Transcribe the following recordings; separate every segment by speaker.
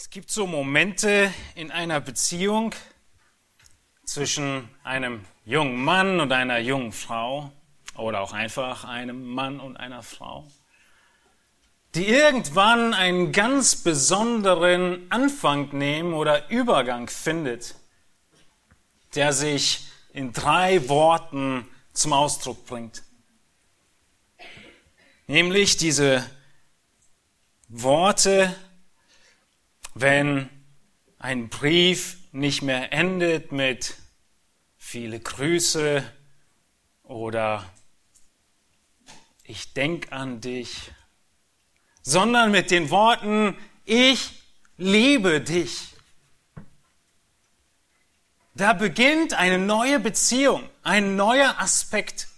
Speaker 1: Es gibt so Momente in einer Beziehung zwischen einem jungen Mann und einer jungen Frau oder auch einfach einem Mann und einer Frau, die irgendwann einen ganz besonderen Anfang nehmen oder Übergang findet, der sich in drei Worten zum Ausdruck bringt. Nämlich diese Worte, wenn ein Brief nicht mehr endet mit viele Grüße oder ich denk an dich, sondern mit den Worten ich liebe dich. Da beginnt eine neue Beziehung, ein neuer Aspekt.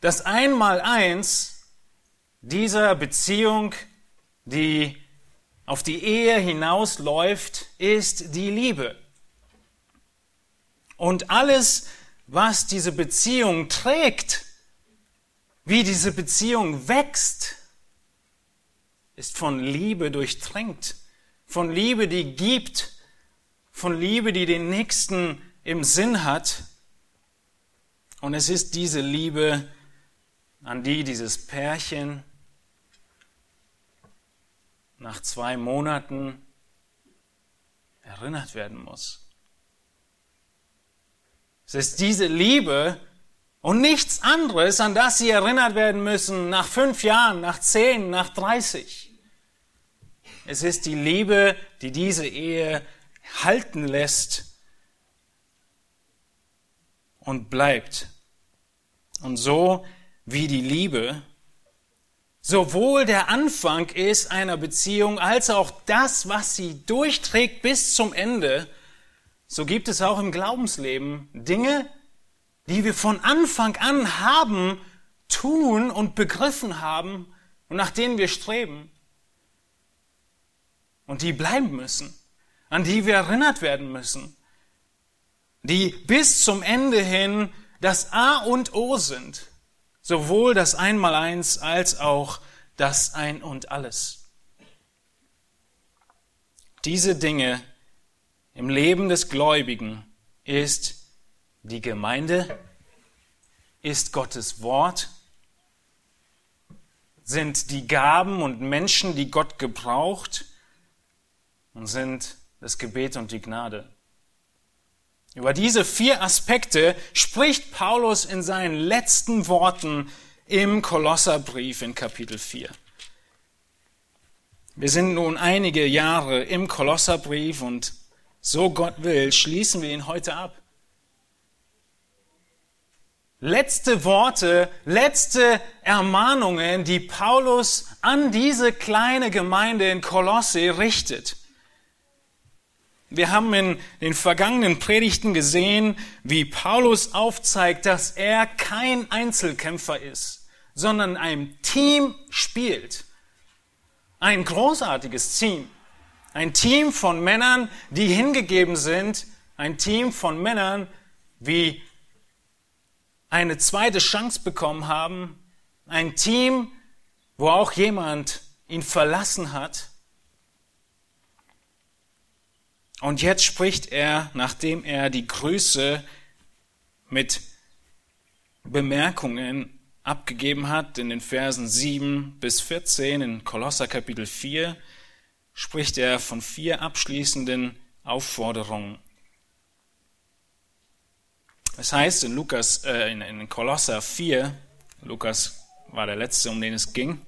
Speaker 1: Das Einmaleins dieser Beziehung, die auf die Ehe hinausläuft, ist die Liebe. Und alles, was diese Beziehung trägt, wie diese Beziehung wächst, ist von Liebe durchtränkt, von Liebe, die gibt, von Liebe, die den Nächsten im Sinn hat. Und es ist diese Liebe, an die dieses Pärchen nach zwei Monaten erinnert werden muss. Es ist diese Liebe und nichts anderes, an das sie erinnert werden müssen nach fünf Jahren, nach zehn, nach dreißig. Es ist die Liebe, die diese Ehe halten lässt und bleibt. Und so wie die Liebe sowohl der Anfang ist einer Beziehung als auch das, was sie durchträgt bis zum Ende, so gibt es auch im Glaubensleben Dinge, die wir von Anfang an haben, tun und begriffen haben und nach denen wir streben. Und die bleiben müssen, an die wir erinnert werden müssen, die bis zum Ende hin das A und O sind Sowohl das Einmaleins als auch das Ein und alles. Diese Dinge im Leben des Gläubigen ist die Gemeinde, ist Gottes Wort, sind die Gaben und Menschen, die Gott gebraucht und sind das Gebet und die Gnade. Über diese vier Aspekte spricht Paulus in seinen letzten Worten im Kolosserbrief in Kapitel 4. Wir sind nun einige Jahre im Kolosserbrief und so Gott will, schließen wir ihn heute ab. Letzte Worte, letzte Ermahnungen, die Paulus an diese kleine Gemeinde in Kolosse richtet. Wir haben in den vergangenen Predigten gesehen, wie Paulus aufzeigt, dass er kein Einzelkämpfer ist, sondern ein Team spielt. Ein großartiges Team. Ein Team von Männern, die hingegeben sind. Ein Team von Männern, wie eine zweite Chance bekommen haben. Ein Team, wo auch jemand ihn verlassen hat und jetzt spricht er, nachdem er die Grüße mit Bemerkungen abgegeben hat, in den Versen 7 bis 14 in Kolosser Kapitel 4, spricht er von vier abschließenden Aufforderungen. Es heißt in Lukas, äh, in, in Kolosser 4, Lukas war der letzte, um den es ging,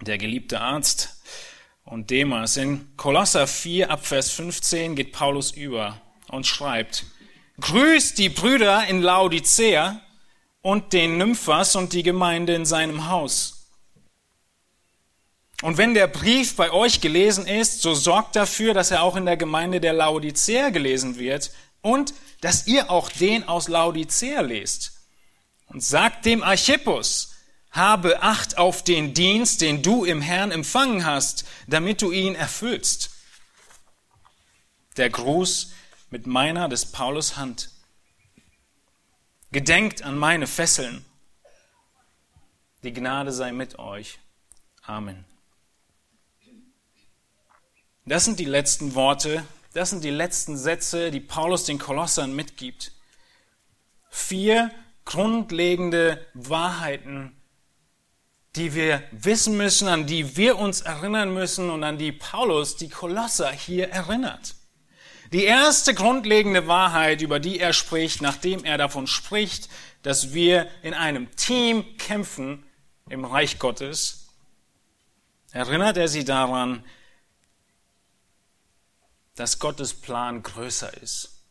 Speaker 1: der geliebte Arzt, und Demas. In Kolosser 4 ab Vers 15 geht Paulus über und schreibt, Grüßt die Brüder in Laodicea und den Nymphas und die Gemeinde in seinem Haus. Und wenn der Brief bei euch gelesen ist, so sorgt dafür, dass er auch in der Gemeinde der Laodicea gelesen wird und dass ihr auch den aus Laodicea lest. Und sagt dem Archippus, habe Acht auf den Dienst, den du im Herrn empfangen hast, damit du ihn erfüllst. Der Gruß mit meiner des Paulus Hand. Gedenkt an meine Fesseln. Die Gnade sei mit euch. Amen. Das sind die letzten Worte, das sind die letzten Sätze, die Paulus den Kolossern mitgibt. Vier grundlegende Wahrheiten, die wir wissen müssen, an die wir uns erinnern müssen und an die Paulus die Kolosser hier erinnert. Die erste grundlegende Wahrheit, über die er spricht, nachdem er davon spricht, dass wir in einem Team kämpfen im Reich Gottes, erinnert er sie daran, dass Gottes Plan größer ist.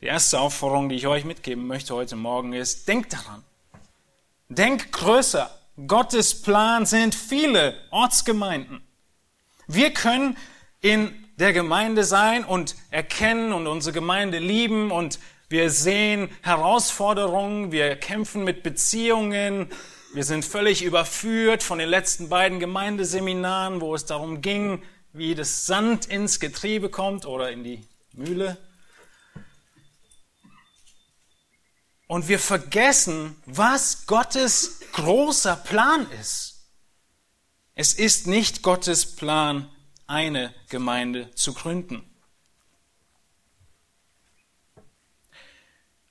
Speaker 1: Die erste Aufforderung, die ich euch mitgeben möchte heute Morgen ist, denkt daran. Denk größer. Gottes Plan sind viele Ortsgemeinden. Wir können in der Gemeinde sein und erkennen und unsere Gemeinde lieben und wir sehen Herausforderungen, wir kämpfen mit Beziehungen, wir sind völlig überführt von den letzten beiden Gemeindeseminaren, wo es darum ging, wie das Sand ins Getriebe kommt oder in die Mühle. Und wir vergessen, was Gottes großer Plan ist. Es ist nicht Gottes Plan, eine Gemeinde zu gründen.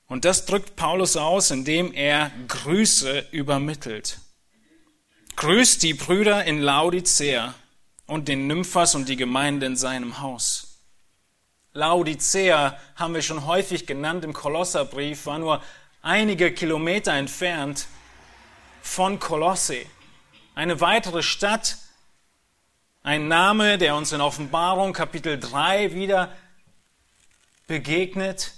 Speaker 1: Und das drückt Paulus aus, indem er Grüße übermittelt. Grüßt die Brüder in Laodicea und den Nymphas und die Gemeinde in seinem Haus. Laodicea haben wir schon häufig genannt im Kolosserbrief, war nur einige Kilometer entfernt von Kolosse. Eine weitere Stadt, ein Name, der uns in Offenbarung Kapitel 3 wieder begegnet,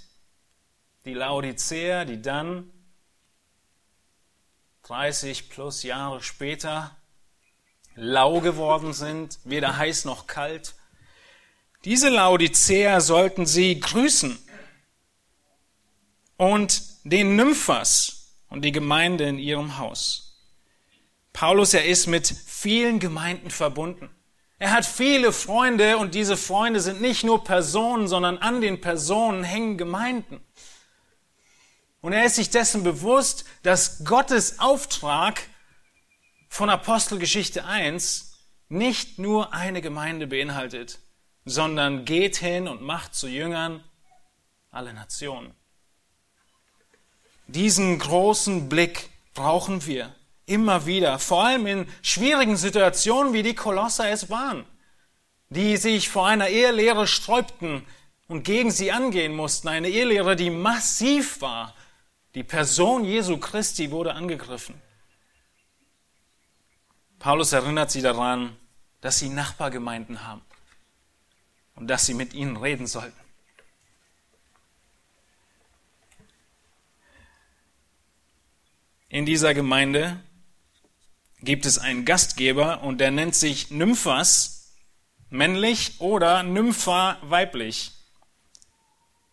Speaker 1: die Laodicea, die dann 30 plus Jahre später lau geworden sind, weder heiß noch kalt. Diese Laodicea sollten sie grüßen und den Nymphas und die Gemeinde in ihrem Haus. Paulus, er ist mit vielen Gemeinden verbunden. Er hat viele Freunde und diese Freunde sind nicht nur Personen, sondern an den Personen hängen Gemeinden. Und er ist sich dessen bewusst, dass Gottes Auftrag von Apostelgeschichte 1 nicht nur eine Gemeinde beinhaltet, sondern geht hin und macht zu Jüngern alle Nationen. Diesen großen Blick brauchen wir immer wieder, vor allem in schwierigen Situationen, wie die Kolosser es waren, die sich vor einer Ehelehre sträubten und gegen sie angehen mussten. Eine Ehelehre, die massiv war. Die Person Jesu Christi wurde angegriffen. Paulus erinnert sie daran, dass sie Nachbargemeinden haben und dass sie mit ihnen reden sollten. In dieser Gemeinde gibt es einen Gastgeber und der nennt sich Nymphas, männlich oder Nympha, weiblich.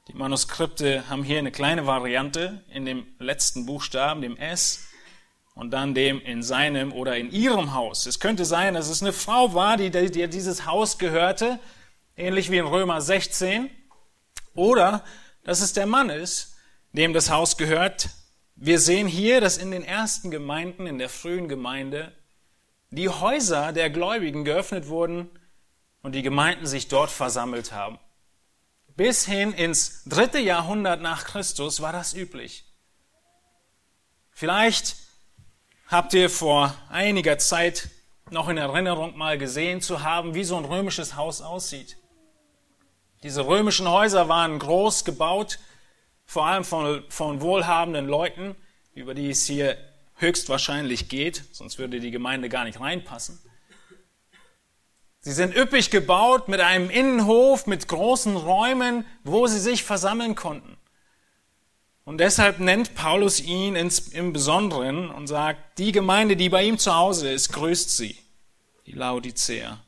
Speaker 1: Die Manuskripte haben hier eine kleine Variante in dem letzten Buchstaben, dem S, und dann dem in seinem oder in ihrem Haus. Es könnte sein, dass es eine Frau war, die, die dieses Haus gehörte, ähnlich wie in Römer 16, oder dass es der Mann ist, dem das Haus gehört, wir sehen hier, dass in den ersten Gemeinden, in der frühen Gemeinde, die Häuser der Gläubigen geöffnet wurden und die Gemeinden sich dort versammelt haben. Bis hin ins dritte Jahrhundert nach Christus war das üblich. Vielleicht habt ihr vor einiger Zeit noch in Erinnerung mal gesehen zu haben, wie so ein römisches Haus aussieht. Diese römischen Häuser waren groß gebaut, vor allem von, von wohlhabenden Leuten, über die es hier höchstwahrscheinlich geht, sonst würde die Gemeinde gar nicht reinpassen. Sie sind üppig gebaut mit einem Innenhof, mit großen Räumen, wo sie sich versammeln konnten. Und deshalb nennt Paulus ihn ins, im Besonderen und sagt, die Gemeinde, die bei ihm zu Hause ist, grüßt sie, die Laodicea.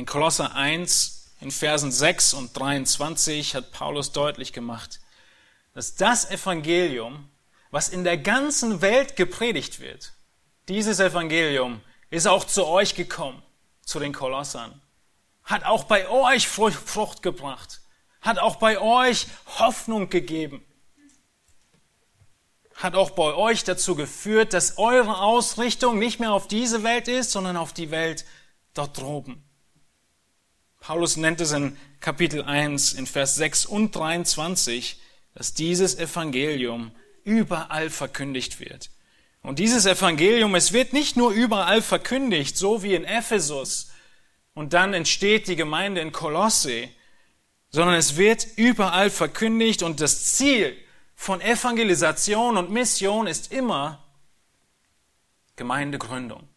Speaker 1: In Kolosser 1, in Versen 6 und 23 hat Paulus deutlich gemacht, dass das Evangelium, was in der ganzen Welt gepredigt wird, dieses Evangelium ist auch zu euch gekommen, zu den Kolossern, hat auch bei euch Frucht gebracht, hat auch bei euch Hoffnung gegeben, hat auch bei euch dazu geführt, dass eure Ausrichtung nicht mehr auf diese Welt ist, sondern auf die Welt dort droben. Paulus nennt es in Kapitel 1 in Vers 6 und 23, dass dieses Evangelium überall verkündigt wird. Und dieses Evangelium, es wird nicht nur überall verkündigt, so wie in Ephesus, und dann entsteht die Gemeinde in Kolosse, sondern es wird überall verkündigt und das Ziel von Evangelisation und Mission ist immer Gemeindegründung.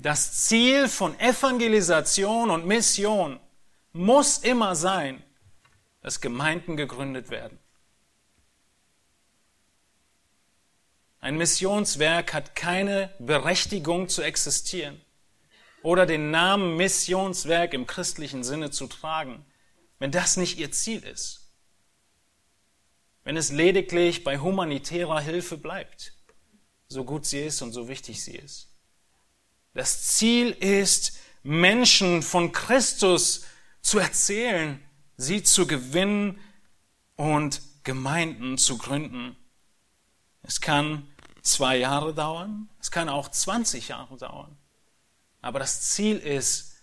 Speaker 1: Das Ziel von Evangelisation und Mission muss immer sein, dass Gemeinden gegründet werden. Ein Missionswerk hat keine Berechtigung zu existieren oder den Namen Missionswerk im christlichen Sinne zu tragen, wenn das nicht ihr Ziel ist. Wenn es lediglich bei humanitärer Hilfe bleibt, so gut sie ist und so wichtig sie ist. Das Ziel ist, Menschen von Christus zu erzählen, sie zu gewinnen und Gemeinden zu gründen. Es kann zwei Jahre dauern, es kann auch 20 Jahre dauern. Aber das Ziel ist,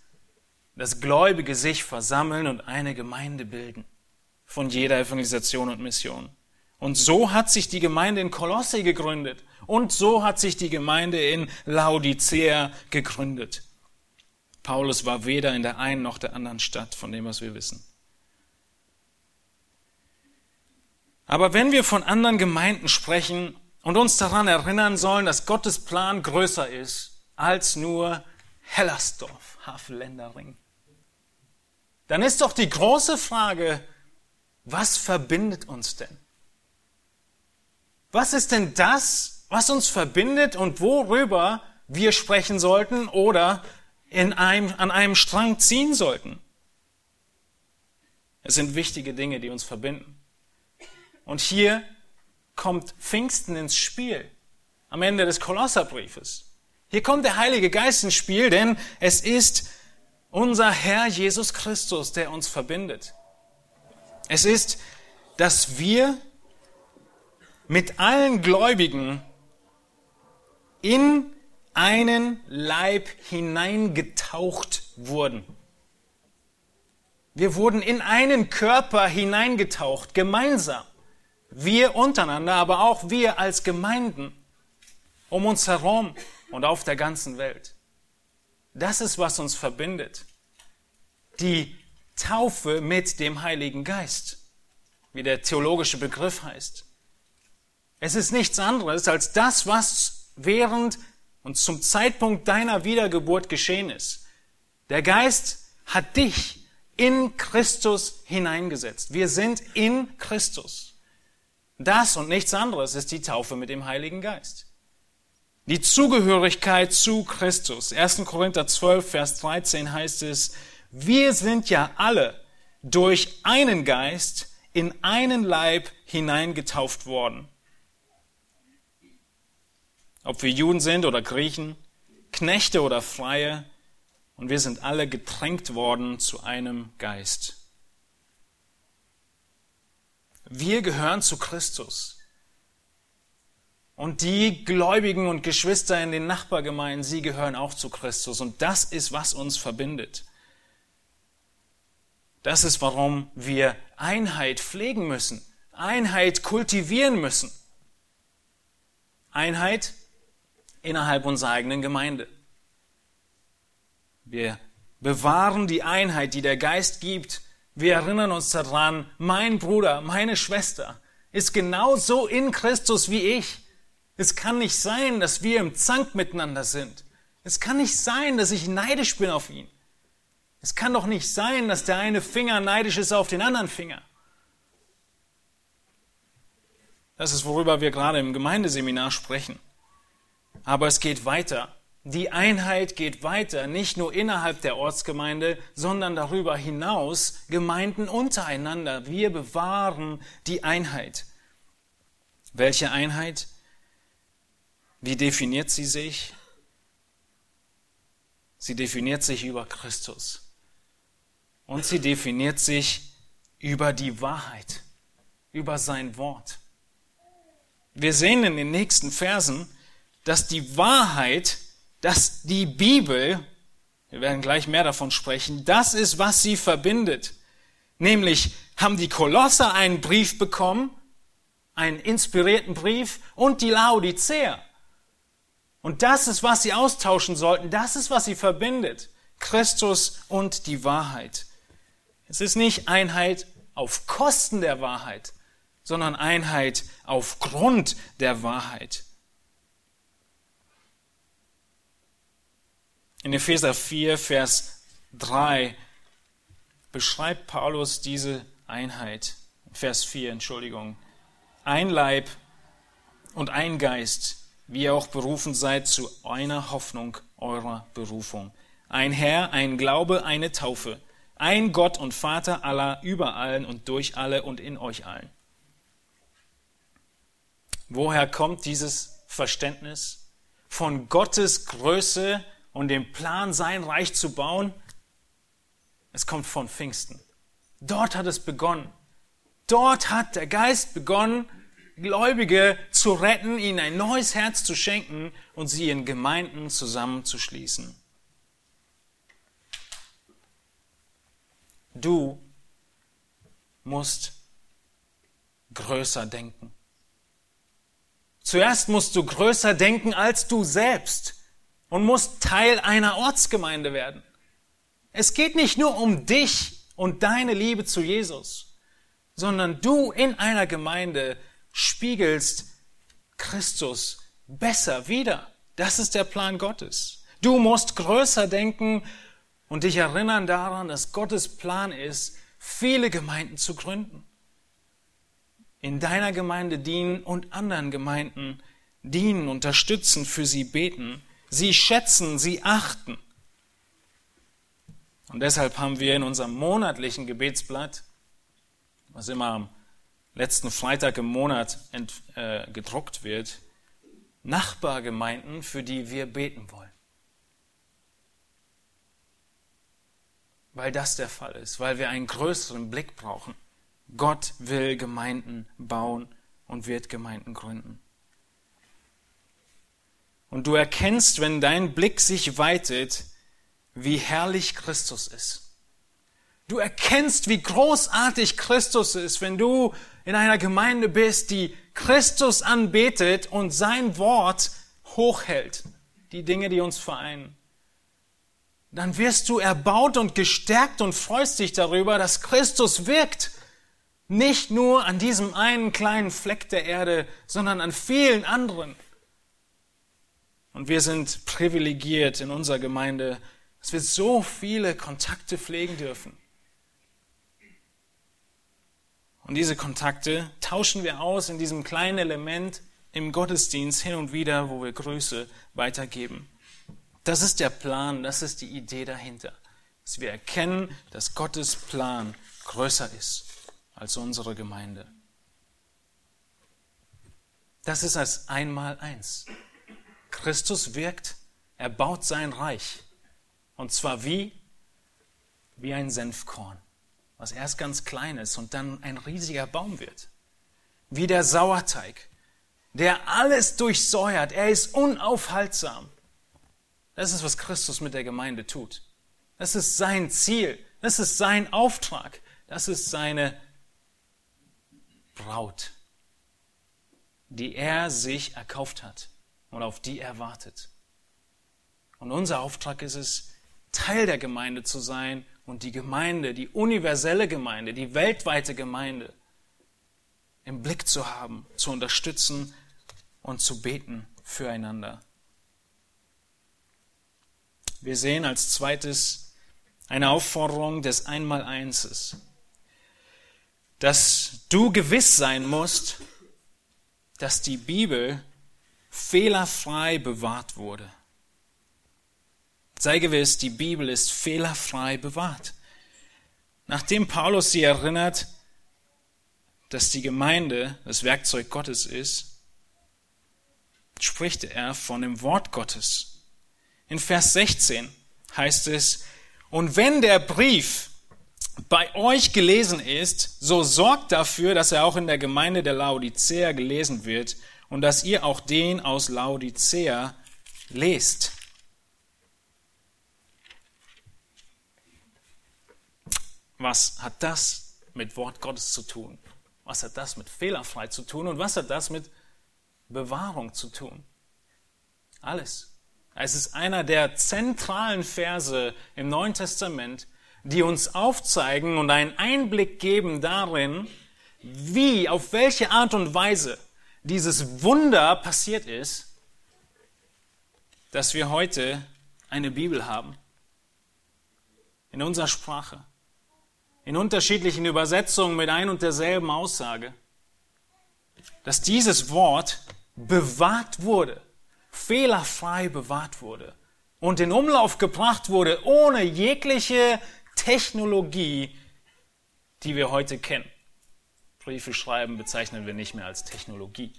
Speaker 1: dass Gläubige sich versammeln und eine Gemeinde bilden von jeder Evangelisation und Mission. Und so hat sich die Gemeinde in Kolosse gegründet. Und so hat sich die Gemeinde in Laodicea gegründet. Paulus war weder in der einen noch der anderen Stadt, von dem, was wir wissen. Aber wenn wir von anderen Gemeinden sprechen und uns daran erinnern sollen, dass Gottes Plan größer ist als nur Hellersdorf, Havelländering, dann ist doch die große Frage, was verbindet uns denn? Was ist denn das, was uns verbindet und worüber wir sprechen sollten oder in einem, an einem Strang ziehen sollten? Es sind wichtige Dinge, die uns verbinden. Und hier kommt Pfingsten ins Spiel, am Ende des Kolosserbriefes. Hier kommt der Heilige Geist ins Spiel, denn es ist unser Herr Jesus Christus, der uns verbindet. Es ist, dass wir mit allen Gläubigen in einen Leib hineingetaucht wurden. Wir wurden in einen Körper hineingetaucht, gemeinsam. Wir untereinander, aber auch wir als Gemeinden um uns herum und auf der ganzen Welt. Das ist, was uns verbindet. Die Taufe mit dem Heiligen Geist, wie der theologische Begriff heißt. Es ist nichts anderes als das, was während und zum Zeitpunkt deiner Wiedergeburt geschehen ist. Der Geist hat dich in Christus hineingesetzt. Wir sind in Christus. Das und nichts anderes ist die Taufe mit dem Heiligen Geist. Die Zugehörigkeit zu Christus. 1. Korinther 12, Vers 13 heißt es, wir sind ja alle durch einen Geist in einen Leib hineingetauft worden. Ob wir Juden sind oder Griechen, Knechte oder Freie, und wir sind alle getränkt worden zu einem Geist. Wir gehören zu Christus. Und die Gläubigen und Geschwister in den Nachbargemeinden, sie gehören auch zu Christus. Und das ist, was uns verbindet. Das ist, warum wir Einheit pflegen müssen, Einheit kultivieren müssen. Einheit innerhalb unserer eigenen Gemeinde. Wir bewahren die Einheit, die der Geist gibt wir erinnern uns daran, mein Bruder, meine Schwester ist genauso in Christus wie ich. Es kann nicht sein, dass wir im Zank miteinander sind. Es kann nicht sein, dass ich neidisch bin auf ihn. Es kann doch nicht sein, dass der eine Finger neidisch ist auf den anderen Finger. Das ist, worüber wir gerade im Gemeindeseminar sprechen. Aber es geht weiter. Die Einheit geht weiter, nicht nur innerhalb der Ortsgemeinde, sondern darüber hinaus Gemeinden untereinander. Wir bewahren die Einheit. Welche Einheit? Wie definiert sie sich? Sie definiert sich über Christus. Und sie definiert sich über die Wahrheit, über sein Wort. Wir sehen in den nächsten Versen, dass die Wahrheit, dass die Bibel, wir werden gleich mehr davon sprechen, das ist, was sie verbindet. Nämlich haben die Kolosser einen Brief bekommen, einen inspirierten Brief und die Laodicea. Und das ist, was sie austauschen sollten. Das ist, was sie verbindet. Christus und die Wahrheit. Es ist nicht Einheit auf Kosten der Wahrheit, sondern Einheit aufgrund der Wahrheit. In Epheser 4, Vers 3 beschreibt Paulus diese Einheit. Vers 4, Entschuldigung. Ein Leib und ein Geist, wie ihr auch berufen seid zu einer Hoffnung eurer Berufung. Ein Herr, ein Glaube, eine Taufe. Ein Gott und Vater aller, über allen und durch alle und in euch allen. Woher kommt dieses Verständnis von Gottes Größe und dem Plan, sein Reich zu bauen? Es kommt von Pfingsten. Dort hat es begonnen. Dort hat der Geist begonnen, Gläubige zu retten, ihnen ein neues Herz zu schenken und sie in Gemeinden zusammenzuschließen. Du musst größer denken. Zuerst musst du größer denken als du selbst und musst Teil einer Ortsgemeinde werden. Es geht nicht nur um dich und deine Liebe zu Jesus, sondern du in einer Gemeinde spiegelst Christus besser wieder. Das ist der Plan Gottes. Du musst größer denken und dich erinnern daran, dass Gottes Plan ist, viele Gemeinden zu gründen in deiner Gemeinde dienen und anderen Gemeinden dienen, unterstützen, für sie beten, sie schätzen, sie achten. Und deshalb haben wir in unserem monatlichen Gebetsblatt, was immer am letzten Freitag im Monat ent, äh, gedruckt wird, Nachbargemeinden, für die wir beten wollen. Weil das der Fall ist, weil wir einen größeren Blick brauchen. Gott will Gemeinden bauen und wird Gemeinden gründen. Und du erkennst, wenn dein Blick sich weitet, wie herrlich Christus ist. Du erkennst, wie großartig Christus ist, wenn du in einer Gemeinde bist, die Christus anbetet und sein Wort hochhält, die Dinge, die uns vereinen. Dann wirst du erbaut und gestärkt und freust dich darüber, dass Christus wirkt nicht nur an diesem einen kleinen Fleck der Erde, sondern an vielen anderen. Und wir sind privilegiert in unserer Gemeinde, dass wir so viele Kontakte pflegen dürfen. Und diese Kontakte tauschen wir aus in diesem kleinen Element im Gottesdienst hin und wieder, wo wir Grüße weitergeben. Das ist der Plan, das ist die Idee dahinter. Dass wir erkennen, dass Gottes Plan größer ist als unsere Gemeinde. Das ist als einmal eins. Christus wirkt, er baut sein Reich. Und zwar wie? Wie ein Senfkorn, was erst ganz klein ist und dann ein riesiger Baum wird. Wie der Sauerteig, der alles durchsäuert. Er ist unaufhaltsam. Das ist, was Christus mit der Gemeinde tut. Das ist sein Ziel. Das ist sein Auftrag. Das ist seine Braut, die er sich erkauft hat und auf die er wartet. Und unser Auftrag ist es, Teil der Gemeinde zu sein und die Gemeinde, die universelle Gemeinde, die weltweite Gemeinde im Blick zu haben, zu unterstützen und zu beten füreinander. Wir sehen als zweites eine Aufforderung des Einmaleinstes dass du gewiss sein musst, dass die Bibel fehlerfrei bewahrt wurde. Sei gewiss, die Bibel ist fehlerfrei bewahrt. Nachdem Paulus sie erinnert, dass die Gemeinde das Werkzeug Gottes ist, spricht er von dem Wort Gottes. In Vers 16 heißt es, und wenn der Brief, bei euch gelesen ist, so sorgt dafür, dass er auch in der Gemeinde der Laodicea gelesen wird und dass ihr auch den aus Laodicea lest. Was hat das mit Wort Gottes zu tun? Was hat das mit fehlerfrei zu tun? Und was hat das mit Bewahrung zu tun? Alles. Es ist einer der zentralen Verse im Neuen Testament, die uns aufzeigen und einen Einblick geben darin, wie, auf welche Art und Weise dieses Wunder passiert ist, dass wir heute eine Bibel haben. In unserer Sprache. In unterschiedlichen Übersetzungen mit ein und derselben Aussage. Dass dieses Wort bewahrt wurde fehlerfrei bewahrt wurde und in Umlauf gebracht wurde ohne jegliche Technologie, die wir heute kennen. Briefe schreiben bezeichnen wir nicht mehr als Technologie.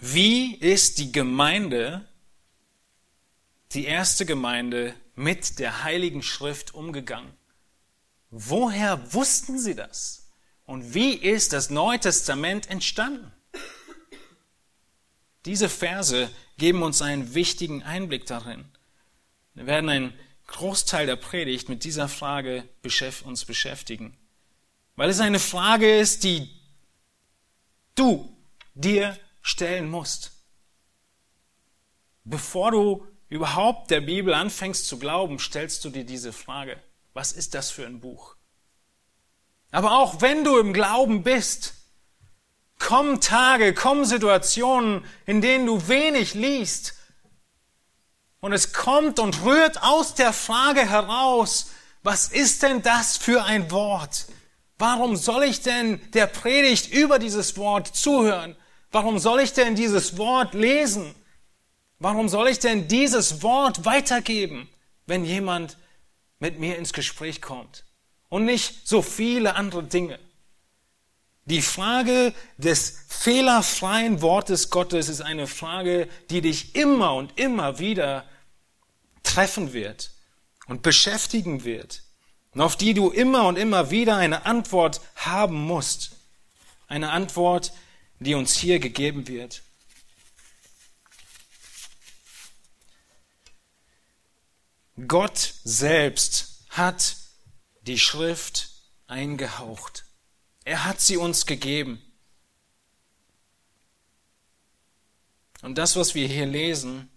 Speaker 1: Wie ist die Gemeinde, die erste Gemeinde, mit der Heiligen Schrift umgegangen? Woher wussten sie das? Und wie ist das Neue Testament entstanden? Diese Verse geben uns einen wichtigen Einblick darin. Wir werden einen Großteil der Predigt mit dieser Frage uns beschäftigen, weil es eine Frage ist, die du dir stellen musst. Bevor du überhaupt der Bibel anfängst zu glauben, stellst du dir diese Frage. Was ist das für ein Buch? Aber auch wenn du im Glauben bist, kommen Tage, kommen Situationen, in denen du wenig liest. Und es kommt und rührt aus der Frage heraus, was ist denn das für ein Wort? Warum soll ich denn der Predigt über dieses Wort zuhören? Warum soll ich denn dieses Wort lesen? Warum soll ich denn dieses Wort weitergeben, wenn jemand mit mir ins Gespräch kommt? und nicht so viele andere Dinge. Die Frage des fehlerfreien Wortes Gottes ist eine Frage, die dich immer und immer wieder treffen wird und beschäftigen wird und auf die du immer und immer wieder eine Antwort haben musst. Eine Antwort, die uns hier gegeben wird. Gott selbst hat die Schrift eingehaucht. Er hat sie uns gegeben. Und das, was wir hier lesen,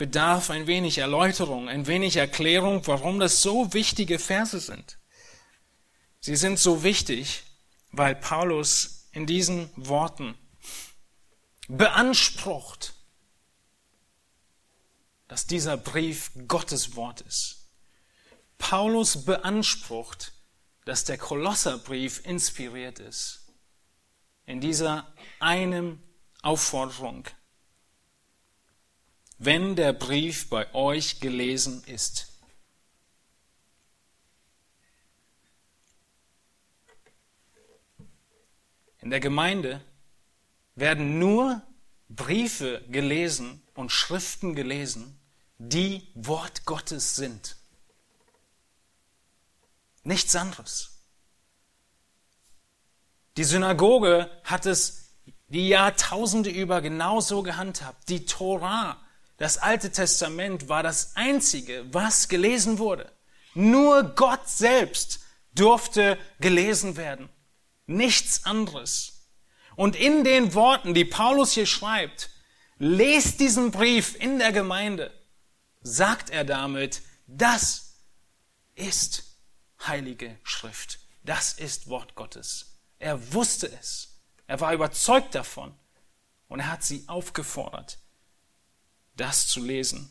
Speaker 1: bedarf ein wenig Erläuterung, ein wenig Erklärung, warum das so wichtige Verse sind. Sie sind so wichtig, weil Paulus in diesen Worten beansprucht, dass dieser Brief Gottes Wort ist. Paulus beansprucht, dass der Kolosserbrief inspiriert ist. In dieser einen Aufforderung. Wenn der Brief bei euch gelesen ist. In der Gemeinde werden nur Briefe gelesen und Schriften gelesen, die Wort Gottes sind. Nichts anderes. Die Synagoge hat es die Jahrtausende über genauso gehandhabt. Die Torah, das Alte Testament, war das Einzige, was gelesen wurde. Nur Gott selbst durfte gelesen werden. Nichts anderes. Und in den Worten, die Paulus hier schreibt, lest diesen Brief in der Gemeinde, sagt er damit, das ist Heilige Schrift. Das ist Wort Gottes. Er wusste es. Er war überzeugt davon. Und er hat sie aufgefordert, das zu lesen.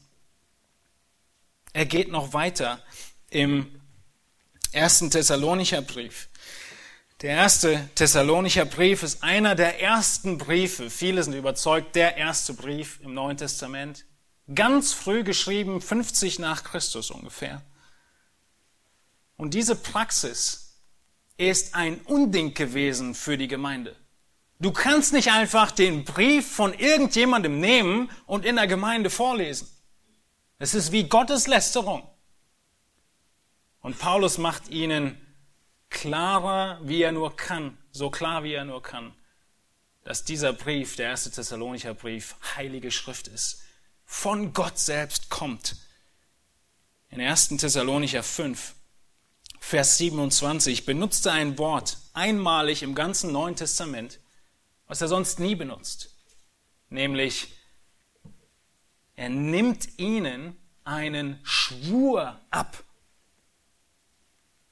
Speaker 1: Er geht noch weiter im ersten Thessalonicher Brief. Der erste Thessalonicher Brief ist einer der ersten Briefe. Viele sind überzeugt, der erste Brief im Neuen Testament. Ganz früh geschrieben, 50 nach Christus ungefähr. Und diese Praxis ist ein Unding gewesen für die Gemeinde. Du kannst nicht einfach den Brief von irgendjemandem nehmen und in der Gemeinde vorlesen. Es ist wie Gottes Lästerung. Und Paulus macht ihnen klarer, wie er nur kann, so klar, wie er nur kann, dass dieser Brief, der erste Thessalonicher Brief, heilige Schrift ist, von Gott selbst kommt. In 1. Thessalonicher 5, Vers 27 benutzte ein Wort einmalig im ganzen Neuen Testament, was er sonst nie benutzt, nämlich er nimmt ihnen einen Schwur ab.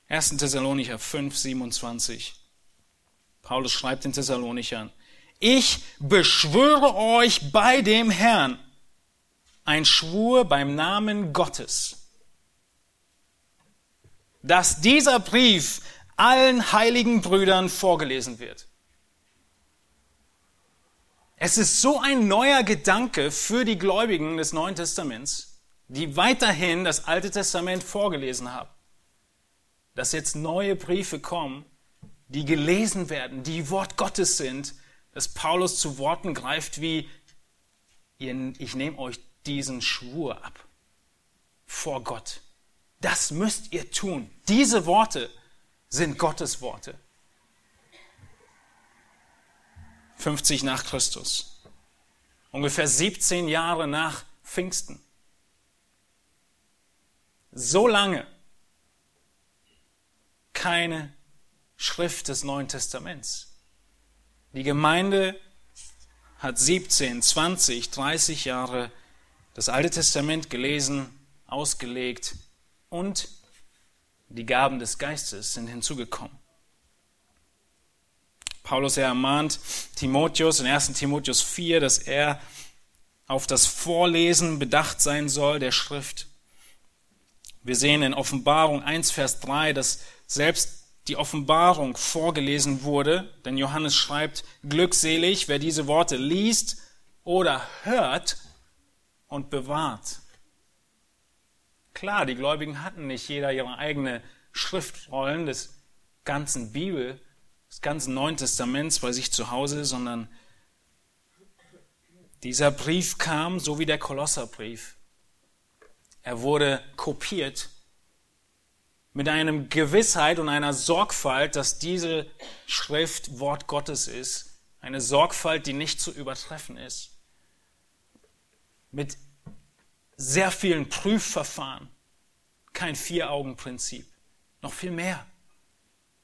Speaker 1: 1. Thessalonicher 5, 27. Paulus schreibt den Thessalonichern, ich beschwöre euch bei dem Herrn, ein Schwur beim Namen Gottes, dass dieser Brief allen heiligen Brüdern vorgelesen wird. Es ist so ein neuer Gedanke für die Gläubigen des Neuen Testaments, die weiterhin das Alte Testament vorgelesen haben, dass jetzt neue Briefe kommen, die gelesen werden, die Wort Gottes sind, dass Paulus zu Worten greift wie, ich nehme euch diesen Schwur ab vor Gott. Das müsst ihr tun. Diese Worte sind Gottes Worte. 50 nach Christus. Ungefähr 17 Jahre nach Pfingsten. So lange keine Schrift des Neuen Testaments. Die Gemeinde hat 17, 20, 30 Jahre das Alte Testament gelesen, ausgelegt und die Gaben des Geistes sind hinzugekommen. Paulus ermahnt Timotheus in 1. Timotheus 4, dass er auf das Vorlesen bedacht sein soll der Schrift. Wir sehen in Offenbarung 1, Vers 3, dass selbst die Offenbarung vorgelesen wurde, denn Johannes schreibt, glückselig, wer diese Worte liest oder hört und bewahrt. Klar, die Gläubigen hatten nicht jeder ihre eigene Schriftrollen des ganzen Bibel, des ganzen Neuen Testaments bei sich zu Hause, sondern dieser Brief kam, so wie der Kolosserbrief. Er wurde kopiert mit einem Gewissheit und einer Sorgfalt, dass diese Schrift Wort Gottes ist. Eine Sorgfalt, die nicht zu übertreffen ist mit sehr vielen Prüfverfahren, kein Vier-Augen-Prinzip, noch viel mehr,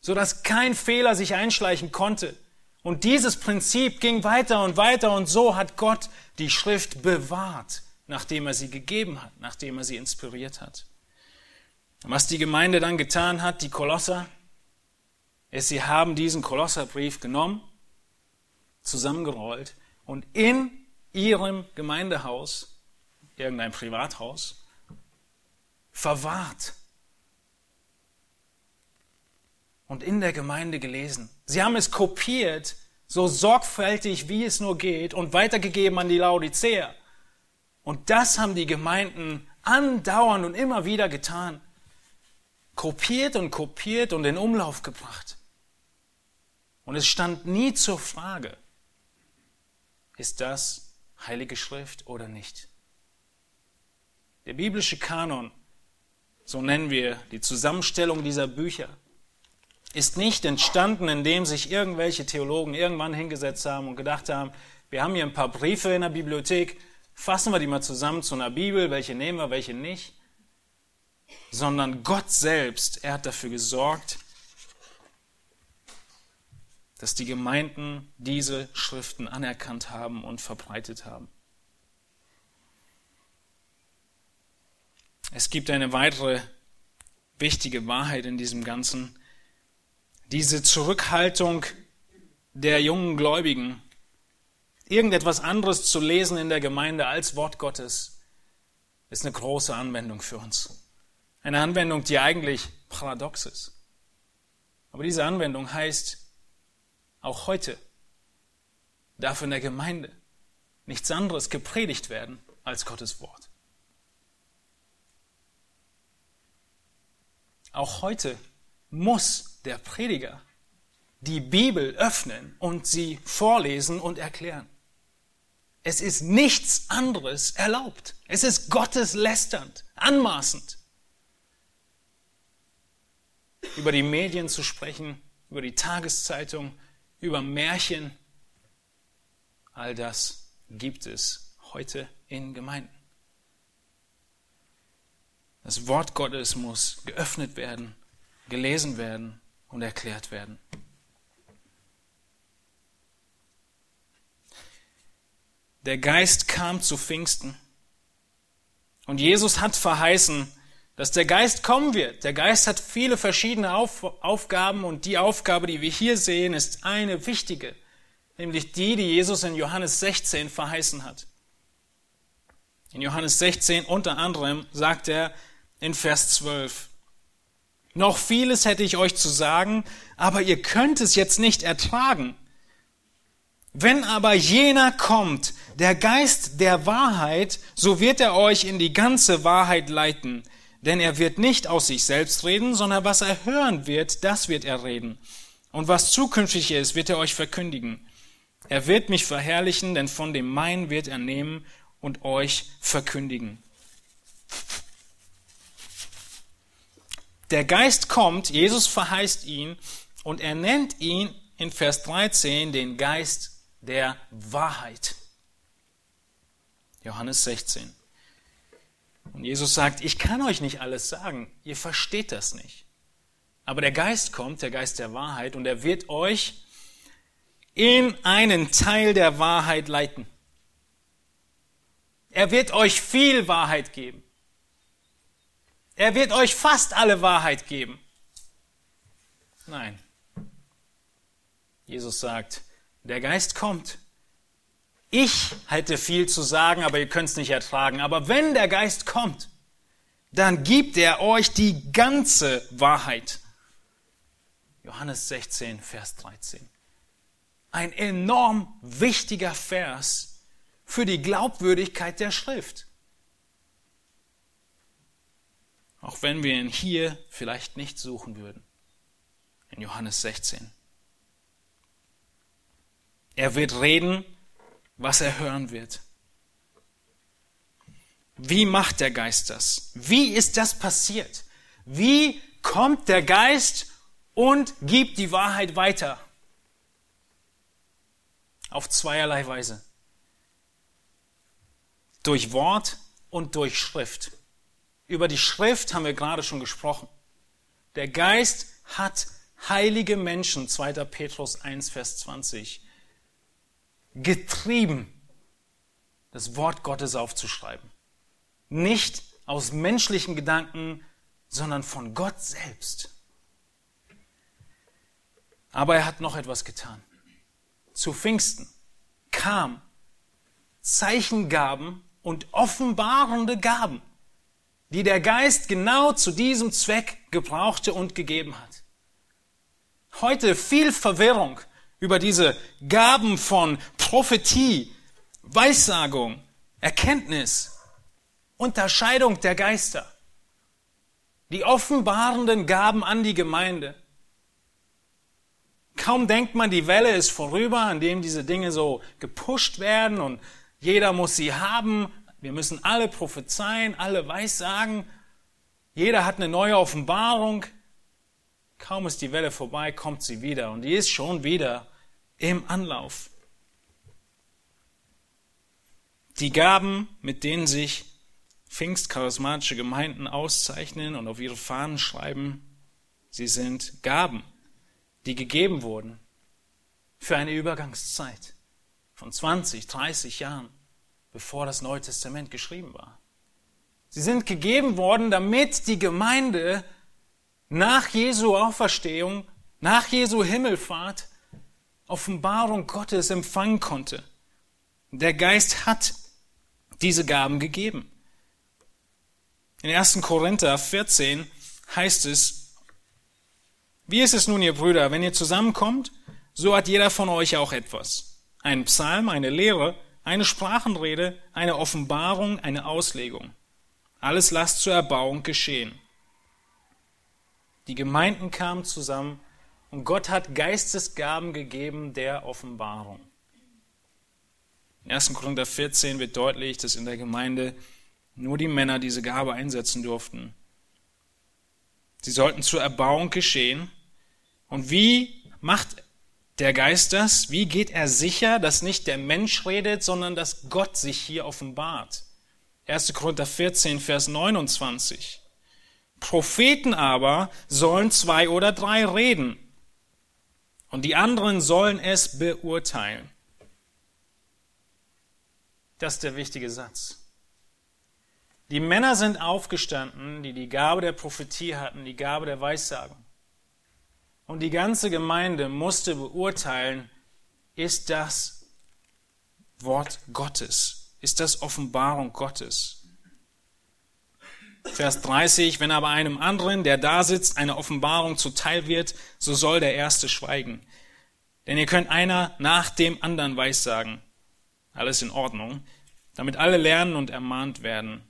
Speaker 1: so dass kein Fehler sich einschleichen konnte. Und dieses Prinzip ging weiter und weiter und so hat Gott die Schrift bewahrt, nachdem er sie gegeben hat, nachdem er sie inspiriert hat. Und was die Gemeinde dann getan hat, die Kolosser, ist, sie haben diesen Kolosserbrief genommen, zusammengerollt und in ihrem Gemeindehaus, irgendein Privathaus, verwahrt und in der Gemeinde gelesen. Sie haben es kopiert, so sorgfältig wie es nur geht und weitergegeben an die Laodicea. Und das haben die Gemeinden andauernd und immer wieder getan. Kopiert und kopiert und in Umlauf gebracht. Und es stand nie zur Frage, ist das Heilige Schrift oder nicht. Der biblische Kanon, so nennen wir die Zusammenstellung dieser Bücher, ist nicht entstanden, indem sich irgendwelche Theologen irgendwann hingesetzt haben und gedacht haben, wir haben hier ein paar Briefe in der Bibliothek, fassen wir die mal zusammen zu einer Bibel, welche nehmen wir, welche nicht, sondern Gott selbst, er hat dafür gesorgt, dass die Gemeinden diese Schriften anerkannt haben und verbreitet haben. Es gibt eine weitere wichtige Wahrheit in diesem Ganzen. Diese Zurückhaltung der jungen Gläubigen, irgendetwas anderes zu lesen in der Gemeinde als Wort Gottes, ist eine große Anwendung für uns. Eine Anwendung, die eigentlich paradox ist. Aber diese Anwendung heißt, auch heute darf in der Gemeinde nichts anderes gepredigt werden als Gottes Wort. Auch heute muss der Prediger die Bibel öffnen und sie vorlesen und erklären. Es ist nichts anderes erlaubt. Es ist Gottes lästernd, anmaßend. über die Medien zu sprechen, über die Tageszeitung, über Märchen. All das gibt es heute in Gemeinden. Das Wort Gottes muss geöffnet werden, gelesen werden und erklärt werden. Der Geist kam zu Pfingsten und Jesus hat verheißen, dass der Geist kommen wird. Der Geist hat viele verschiedene Auf Aufgaben und die Aufgabe, die wir hier sehen, ist eine wichtige, nämlich die, die Jesus in Johannes 16 verheißen hat. In Johannes 16 unter anderem sagt er in Vers 12, noch vieles hätte ich euch zu sagen, aber ihr könnt es jetzt nicht ertragen. Wenn aber jener kommt, der Geist der Wahrheit, so wird er euch in die ganze Wahrheit leiten. Denn er wird nicht aus sich selbst reden, sondern was er hören wird, das wird er reden. Und was zukünftig ist, wird er euch verkündigen. Er wird mich verherrlichen, denn von dem Mein wird er nehmen und euch verkündigen. Der Geist kommt, Jesus verheißt ihn und er nennt ihn in Vers 13 den Geist der Wahrheit. Johannes 16. Und Jesus sagt, ich kann euch nicht alles sagen, ihr versteht das nicht. Aber der Geist kommt, der Geist der Wahrheit, und er wird euch in einen Teil der Wahrheit leiten. Er wird euch viel Wahrheit geben. Er wird euch fast alle Wahrheit geben. Nein. Jesus sagt, der Geist kommt ich hätte viel zu sagen, aber ihr könnt es nicht ertragen. Aber wenn der Geist kommt, dann gibt er euch die ganze Wahrheit. Johannes 16, Vers 13. Ein enorm wichtiger Vers für die Glaubwürdigkeit der Schrift. Auch wenn wir ihn hier vielleicht nicht suchen würden. In Johannes 16. Er wird reden was er hören wird. Wie macht der Geist das? Wie ist das passiert? Wie kommt der Geist und gibt die Wahrheit weiter? Auf zweierlei Weise. Durch Wort und durch Schrift. Über die Schrift haben wir gerade schon gesprochen. Der Geist hat heilige Menschen, 2. Petrus 1, Vers 20, getrieben, das Wort Gottes aufzuschreiben. Nicht aus menschlichen Gedanken, sondern von Gott selbst. Aber er hat noch etwas getan. Zu Pfingsten kam Zeichengaben und offenbarende Gaben, die der Geist genau zu diesem Zweck gebrauchte und gegeben hat. Heute viel Verwirrung über diese Gaben von Prophetie, Weissagung, Erkenntnis, Unterscheidung der Geister, die offenbarenden Gaben an die Gemeinde. Kaum denkt man, die Welle ist vorüber, an dem diese Dinge so gepusht werden und jeder muss sie haben. Wir müssen alle prophezeien, alle weissagen. Jeder hat eine neue Offenbarung. Kaum ist die Welle vorbei, kommt sie wieder. Und die ist schon wieder im Anlauf. Die Gaben, mit denen sich pfingstcharismatische Gemeinden auszeichnen und auf ihre Fahnen schreiben, sie sind Gaben, die gegeben wurden für eine Übergangszeit von 20, 30 Jahren, bevor das Neue Testament geschrieben war. Sie sind gegeben worden, damit die Gemeinde nach Jesu Auferstehung, nach Jesu Himmelfahrt Offenbarung Gottes empfangen konnte. Der Geist hat diese Gaben gegeben. In 1. Korinther 14 heißt es, wie ist es nun, ihr Brüder, wenn ihr zusammenkommt, so hat jeder von euch auch etwas. Ein Psalm, eine Lehre, eine Sprachenrede, eine Offenbarung, eine Auslegung. Alles lasst zur Erbauung geschehen. Die Gemeinden kamen zusammen und Gott hat Geistesgaben gegeben der Offenbarung. In 1. Korinther 14 wird deutlich, dass in der Gemeinde nur die Männer diese Gabe einsetzen durften. Sie sollten zur Erbauung geschehen. Und wie macht der Geist das? Wie geht er sicher, dass nicht der Mensch redet, sondern dass Gott sich hier offenbart? 1. Korinther 14, Vers 29. Propheten aber sollen zwei oder drei reden und die anderen sollen es beurteilen. Das ist der wichtige Satz. Die Männer sind aufgestanden, die die Gabe der Prophetie hatten, die Gabe der Weissagung. Und die ganze Gemeinde musste beurteilen, ist das Wort Gottes? Ist das Offenbarung Gottes? Vers 30, wenn aber einem anderen, der da sitzt, eine Offenbarung zuteil wird, so soll der Erste schweigen. Denn ihr könnt einer nach dem anderen weissagen. Alles in Ordnung, damit alle lernen und ermahnt werden.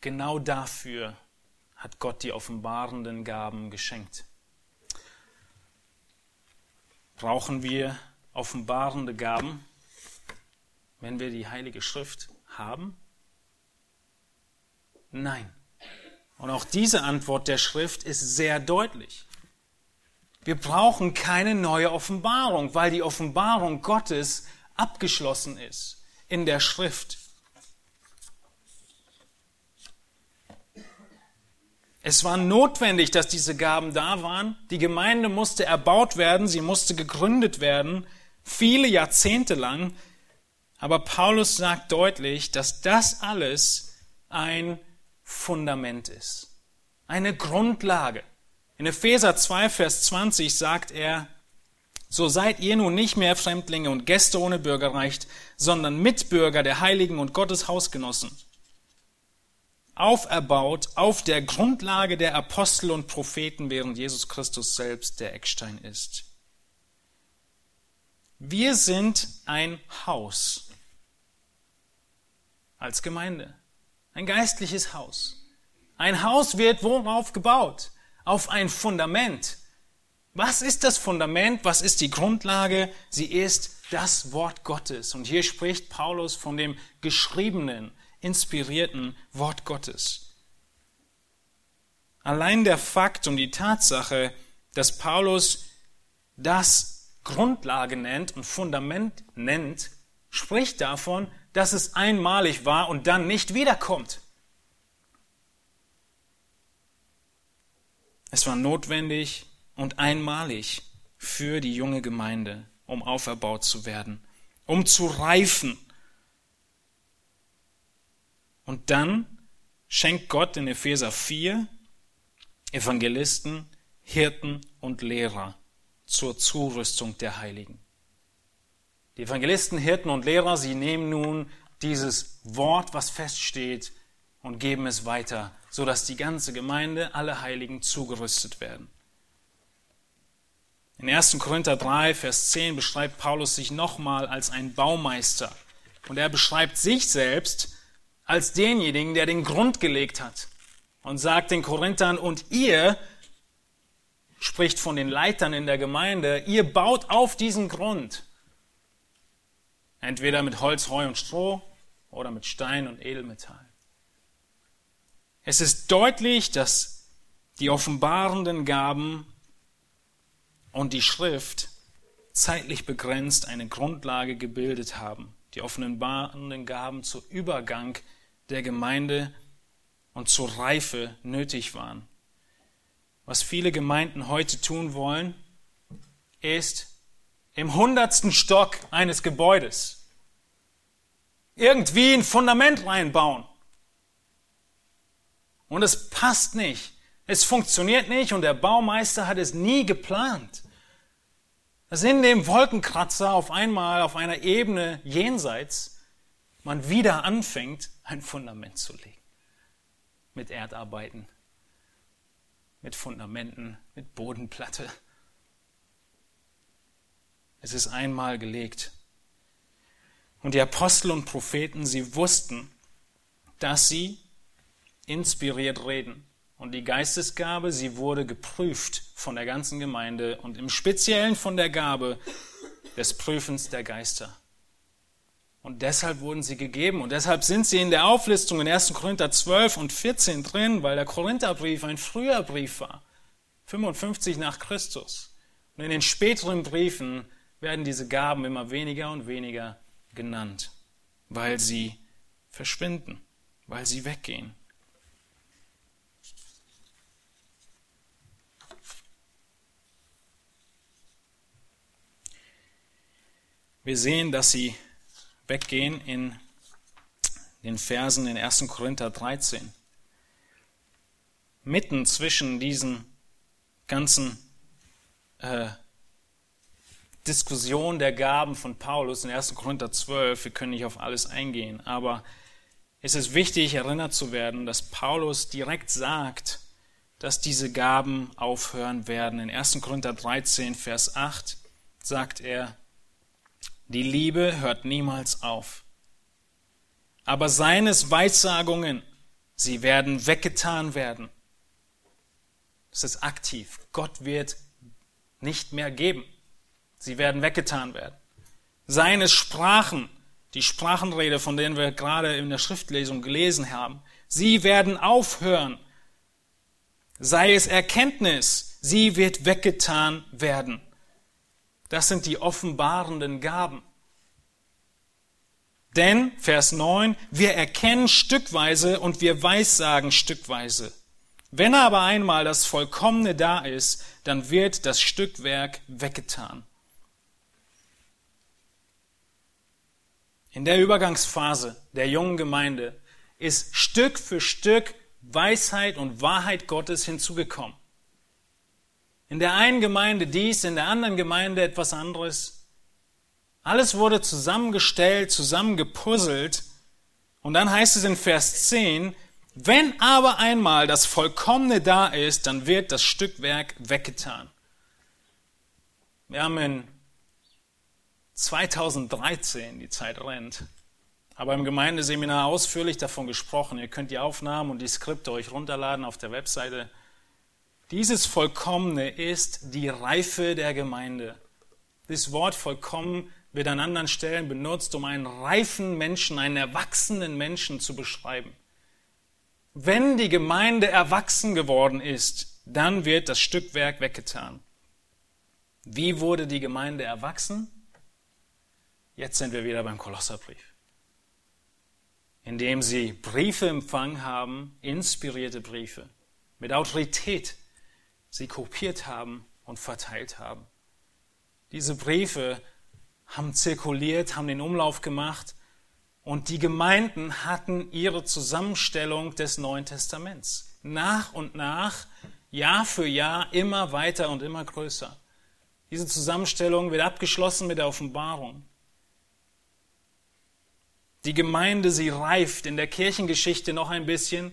Speaker 1: Genau dafür hat Gott die offenbarenden Gaben geschenkt. Brauchen wir offenbarende Gaben? wenn wir die Heilige Schrift haben? Nein. Und auch diese Antwort der Schrift ist sehr deutlich. Wir brauchen keine neue Offenbarung, weil die Offenbarung Gottes abgeschlossen ist in der Schrift. Es war notwendig, dass diese Gaben da waren. Die Gemeinde musste erbaut werden, sie musste gegründet werden, viele Jahrzehnte lang, aber Paulus sagt deutlich, dass das alles ein Fundament ist, eine Grundlage. In Epheser 2, Vers 20 sagt er, so seid ihr nun nicht mehr Fremdlinge und Gäste ohne Bürgerrecht, sondern Mitbürger der Heiligen und Gottes Hausgenossen. Auferbaut auf der Grundlage der Apostel und Propheten, während Jesus Christus selbst der Eckstein ist. Wir sind ein Haus als Gemeinde. Ein geistliches Haus. Ein Haus wird worauf gebaut? Auf ein Fundament. Was ist das Fundament? Was ist die Grundlage? Sie ist das Wort Gottes. Und hier spricht Paulus von dem geschriebenen, inspirierten Wort Gottes. Allein der Fakt und die Tatsache, dass Paulus das Grundlage nennt und Fundament nennt, spricht davon, dass es einmalig war und dann nicht wiederkommt. Es war notwendig und einmalig für die junge Gemeinde, um auferbaut zu werden, um zu reifen. Und dann schenkt Gott in Epheser 4 Evangelisten, Hirten und Lehrer zur Zurüstung der Heiligen. Die Evangelisten, Hirten und Lehrer, sie nehmen nun dieses Wort, was feststeht, und geben es weiter, sodass die ganze Gemeinde, alle Heiligen zugerüstet werden. In 1. Korinther 3, Vers 10 beschreibt Paulus sich nochmal als ein Baumeister. Und er beschreibt sich selbst als denjenigen, der den Grund gelegt hat. Und sagt den Korinthern, und ihr, spricht von den Leitern in der Gemeinde, ihr baut auf diesen Grund. Entweder mit Holz, Heu und Stroh oder mit Stein und Edelmetall. Es ist deutlich, dass die offenbarenden Gaben und die Schrift zeitlich begrenzt eine Grundlage gebildet haben. Die offenbarenden Gaben zur Übergang der Gemeinde und zur Reife nötig waren. Was viele Gemeinden heute tun wollen, ist im hundertsten Stock eines Gebäudes irgendwie ein Fundament reinbauen. Und es passt nicht. Es funktioniert nicht und der Baumeister hat es nie geplant. Dass in dem Wolkenkratzer auf einmal auf einer Ebene jenseits man wieder anfängt, ein Fundament zu legen. Mit Erdarbeiten, mit Fundamenten, mit Bodenplatte. Es ist einmal gelegt. Und die Apostel und Propheten, sie wussten, dass sie inspiriert reden. Und die Geistesgabe, sie wurde geprüft von der ganzen Gemeinde und im Speziellen von der Gabe des Prüfens der Geister. Und deshalb wurden sie gegeben. Und deshalb sind sie in der Auflistung in 1. Korinther 12 und 14 drin, weil der Korintherbrief ein früher Brief war. 55 nach Christus. Und in den späteren Briefen werden diese Gaben immer weniger und weniger genannt, weil sie verschwinden, weil sie weggehen. Wir sehen, dass sie weggehen in den Versen in 1. Korinther 13. Mitten zwischen diesen ganzen äh, Diskussionen der Gaben von Paulus in 1. Korinther 12, wir können nicht auf alles eingehen, aber es ist wichtig, erinnert zu werden, dass Paulus direkt sagt, dass diese Gaben aufhören werden. In 1. Korinther 13, Vers 8 sagt er, die Liebe hört niemals auf. Aber seines Weissagungen, sie werden weggetan werden. Das ist aktiv. Gott wird nicht mehr geben. Sie werden weggetan werden. Seine Sprachen, die Sprachenrede, von denen wir gerade in der Schriftlesung gelesen haben, sie werden aufhören. Sei es Erkenntnis, sie wird weggetan werden. Das sind die offenbarenden Gaben. Denn, Vers 9, wir erkennen stückweise und wir weissagen stückweise. Wenn aber einmal das Vollkommene da ist, dann wird das Stückwerk weggetan. In der Übergangsphase der jungen Gemeinde ist Stück für Stück Weisheit und Wahrheit Gottes hinzugekommen. In der einen Gemeinde dies, in der anderen Gemeinde etwas anderes. Alles wurde zusammengestellt, zusammengepuzzelt. Und dann heißt es in Vers 10, wenn aber einmal das Vollkommene da ist, dann wird das Stückwerk weggetan. Wir haben in 2013, die Zeit rennt, aber im Gemeindeseminar ausführlich davon gesprochen. Ihr könnt die Aufnahmen und die Skripte euch runterladen auf der Webseite dieses Vollkommene ist die Reife der Gemeinde. Das Wort vollkommen wird an anderen Stellen benutzt, um einen reifen Menschen, einen erwachsenen Menschen zu beschreiben. Wenn die Gemeinde erwachsen geworden ist, dann wird das Stückwerk weggetan. Wie wurde die Gemeinde erwachsen? Jetzt sind wir wieder beim Kolosserbrief. Indem sie Briefe empfangen haben, inspirierte Briefe, mit Autorität, sie kopiert haben und verteilt haben. Diese Briefe haben zirkuliert, haben den Umlauf gemacht und die Gemeinden hatten ihre Zusammenstellung des Neuen Testaments. Nach und nach, Jahr für Jahr, immer weiter und immer größer. Diese Zusammenstellung wird abgeschlossen mit der Offenbarung. Die Gemeinde, sie reift in der Kirchengeschichte noch ein bisschen.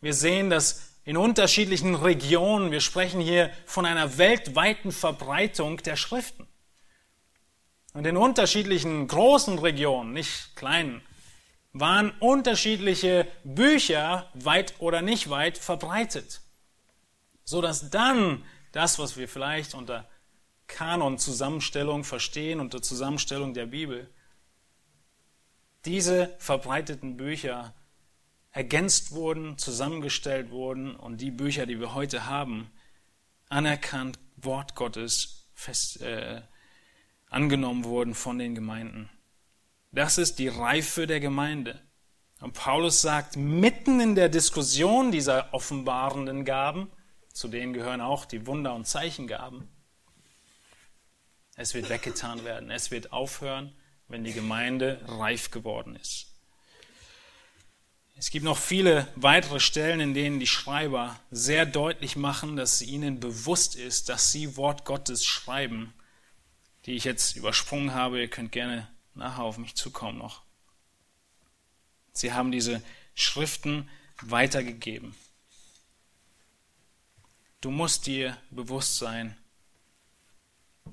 Speaker 1: Wir sehen, dass in unterschiedlichen Regionen. Wir sprechen hier von einer weltweiten Verbreitung der Schriften. Und in unterschiedlichen großen Regionen, nicht kleinen, waren unterschiedliche Bücher weit oder nicht weit verbreitet. So dass dann das, was wir vielleicht unter Kanon-Zusammenstellung verstehen, unter Zusammenstellung der Bibel, diese verbreiteten Bücher ergänzt wurden, zusammengestellt wurden und die Bücher, die wir heute haben, anerkannt, Wort Gottes fest, äh, angenommen wurden von den Gemeinden. Das ist die Reife der Gemeinde. Und Paulus sagt, mitten in der Diskussion dieser offenbarenden Gaben, zu denen gehören auch die Wunder- und Zeichengaben, es wird weggetan werden, es wird aufhören, wenn die Gemeinde reif geworden ist. Es gibt noch viele weitere Stellen, in denen die Schreiber sehr deutlich machen, dass ihnen bewusst ist, dass sie Wort Gottes schreiben, die ich jetzt übersprungen habe. Ihr könnt gerne nachher auf mich zukommen noch. Sie haben diese Schriften weitergegeben. Du musst dir bewusst sein,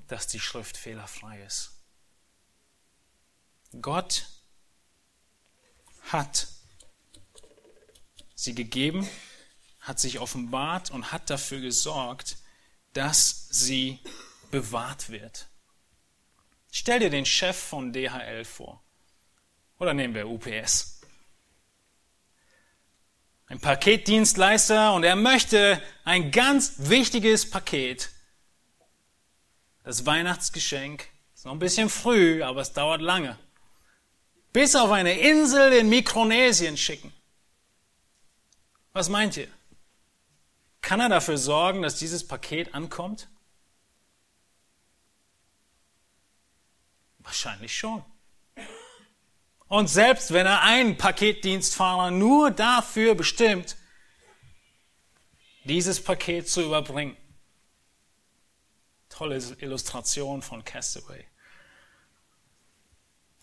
Speaker 1: dass die Schrift fehlerfrei ist. Gott hat sie gegeben, hat sich offenbart und hat dafür gesorgt, dass sie bewahrt wird. Stell dir den Chef von DHL vor. Oder nehmen wir UPS. Ein Paketdienstleister und er möchte ein ganz wichtiges Paket. Das Weihnachtsgeschenk. Ist noch ein bisschen früh, aber es dauert lange. Bis auf eine Insel in Mikronesien schicken. Was meint ihr? Kann er dafür sorgen, dass dieses Paket ankommt? Wahrscheinlich schon. Und selbst wenn er einen Paketdienstfahrer nur dafür bestimmt, dieses Paket zu überbringen. Tolle Illustration von Castaway.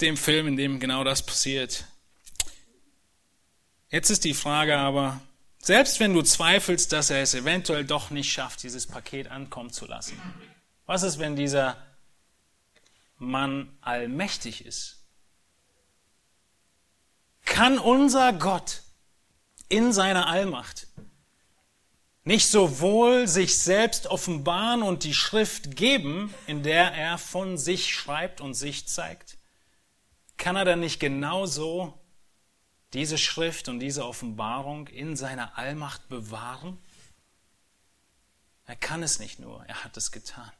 Speaker 1: Dem Film, in dem genau das passiert. Jetzt ist die Frage aber, selbst wenn du zweifelst, dass er es eventuell doch nicht schafft, dieses Paket ankommen zu lassen, was ist, wenn dieser Mann allmächtig ist? kann unser Gott in seiner Allmacht nicht sowohl sich selbst offenbaren und die Schrift geben, in der er von sich schreibt und sich zeigt? Kann er dann nicht genauso diese Schrift und diese Offenbarung in seiner Allmacht bewahren? Er kann es nicht nur, er hat es getan.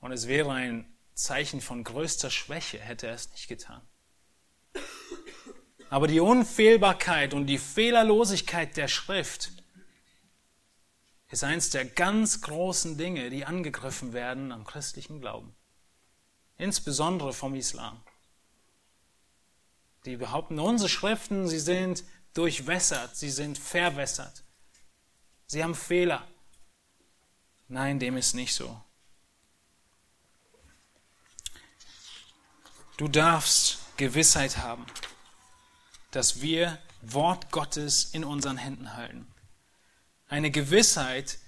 Speaker 1: Und es wäre ein Zeichen von größter Schwäche, hätte er es nicht getan. Aber die Unfehlbarkeit und die Fehlerlosigkeit der Schrift ist eins der ganz großen Dinge, die angegriffen werden am christlichen Glauben. Insbesondere vom Islam. Die behaupten, unsere Schriften, sie sind durchwässert, sie sind verwässert. Sie haben Fehler. Nein, dem ist nicht so. Du darfst Gewissheit haben dass wir Wort Gottes in unseren Händen halten. Eine Gewissheit,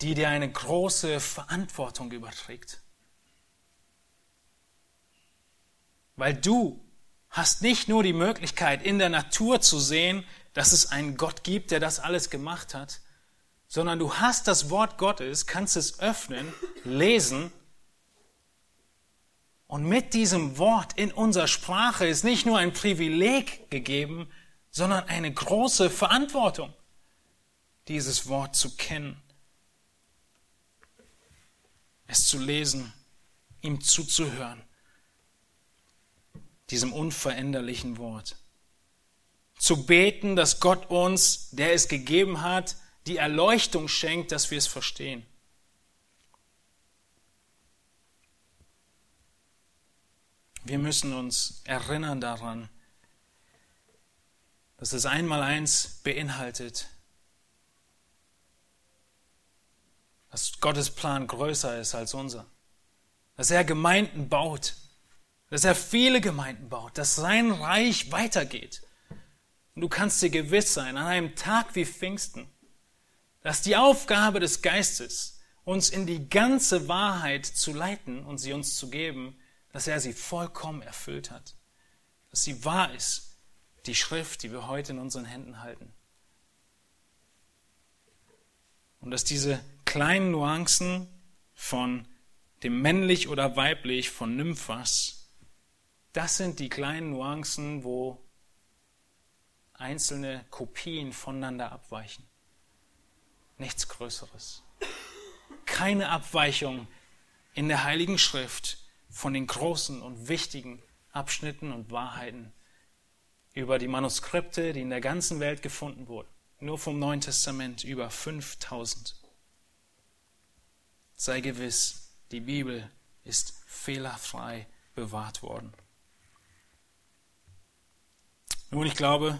Speaker 1: die dir eine große Verantwortung überträgt. Weil du hast nicht nur die Möglichkeit, in der Natur zu sehen, dass es einen Gott gibt, der das alles gemacht hat, sondern du hast das Wort Gottes, kannst es öffnen, lesen. Und mit diesem Wort in unserer Sprache ist nicht nur ein Privileg gegeben, sondern eine große Verantwortung, dieses Wort zu kennen, es zu lesen, ihm zuzuhören, diesem unveränderlichen Wort. Zu beten, dass Gott uns, der es gegeben hat, die Erleuchtung schenkt, dass wir es verstehen. Wir müssen uns erinnern daran, dass es einmal eins beinhaltet, dass Gottes Plan größer ist als unser, dass er Gemeinden baut, dass er viele Gemeinden baut, dass sein Reich weitergeht. Und du kannst dir gewiss sein, an einem Tag wie Pfingsten, dass die Aufgabe des Geistes, uns in die ganze Wahrheit zu leiten und sie uns zu geben, dass er sie vollkommen erfüllt hat, dass sie wahr ist, die Schrift, die wir heute in unseren Händen halten. Und dass diese kleinen Nuancen von dem männlich oder weiblich, von Nymphas, das sind die kleinen Nuancen, wo einzelne Kopien voneinander abweichen. Nichts Größeres. Keine Abweichung in der Heiligen Schrift von den großen und wichtigen Abschnitten und Wahrheiten über die Manuskripte, die in der ganzen Welt gefunden wurden. Nur vom Neuen Testament über 5000. Sei gewiss, die Bibel ist fehlerfrei bewahrt worden. Nun, ich glaube,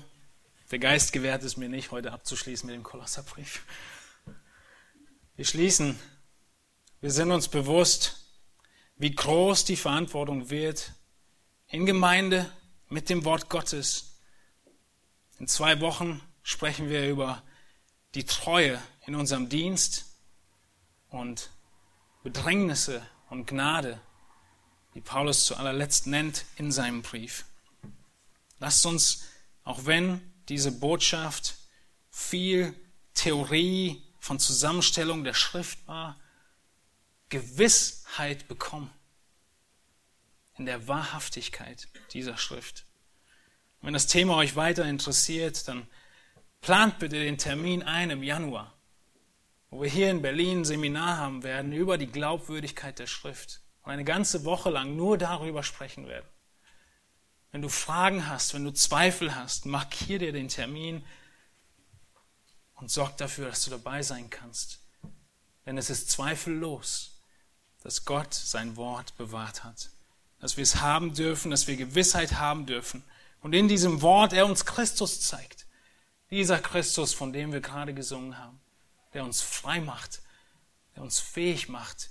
Speaker 1: der Geist gewährt es mir nicht, heute abzuschließen mit dem Kolosserbrief. Wir schließen. Wir sind uns bewusst, wie groß die Verantwortung wird in Gemeinde mit dem Wort Gottes. In zwei Wochen sprechen wir über die Treue in unserem Dienst und Bedrängnisse und Gnade, die Paulus zu allerletzt nennt in seinem Brief. Lasst uns, auch wenn diese Botschaft viel Theorie von Zusammenstellung der Schrift war, Gewissheit bekommen. in der Wahrhaftigkeit dieser Schrift. Wenn das Thema euch weiter interessiert, dann plant bitte den Termin ein im Januar, wo wir hier in Berlin ein Seminar haben werden über die Glaubwürdigkeit der Schrift und eine ganze Woche lang nur darüber sprechen werden. Wenn du Fragen hast, wenn du Zweifel hast, markier dir den Termin und sorg dafür, dass du dabei sein kannst. Denn es ist zweifellos, dass Gott sein Wort bewahrt hat. Dass wir es haben dürfen, dass wir Gewissheit haben dürfen. Und in diesem Wort er uns Christus zeigt. Dieser Christus, von dem wir gerade gesungen haben. Der uns frei macht. Der uns fähig macht,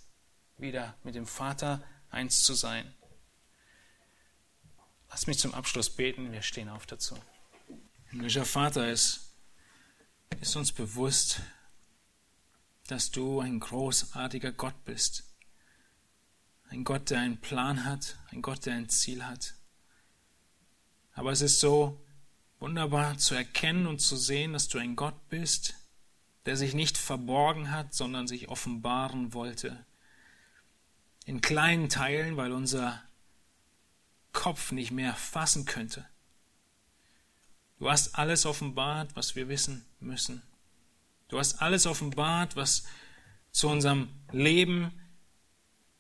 Speaker 1: wieder mit dem Vater eins zu sein. Lass mich zum Abschluss beten. Wir stehen auf dazu. Himmlischer Vater, es ist uns bewusst, dass du ein großartiger Gott bist. Ein Gott, der einen Plan hat, ein Gott, der ein Ziel hat. Aber es ist so wunderbar zu erkennen und zu sehen, dass du ein Gott bist, der sich nicht verborgen hat, sondern sich offenbaren wollte. In kleinen Teilen, weil unser Kopf nicht mehr fassen könnte. Du hast alles offenbart, was wir wissen müssen. Du hast alles offenbart, was zu unserem Leben,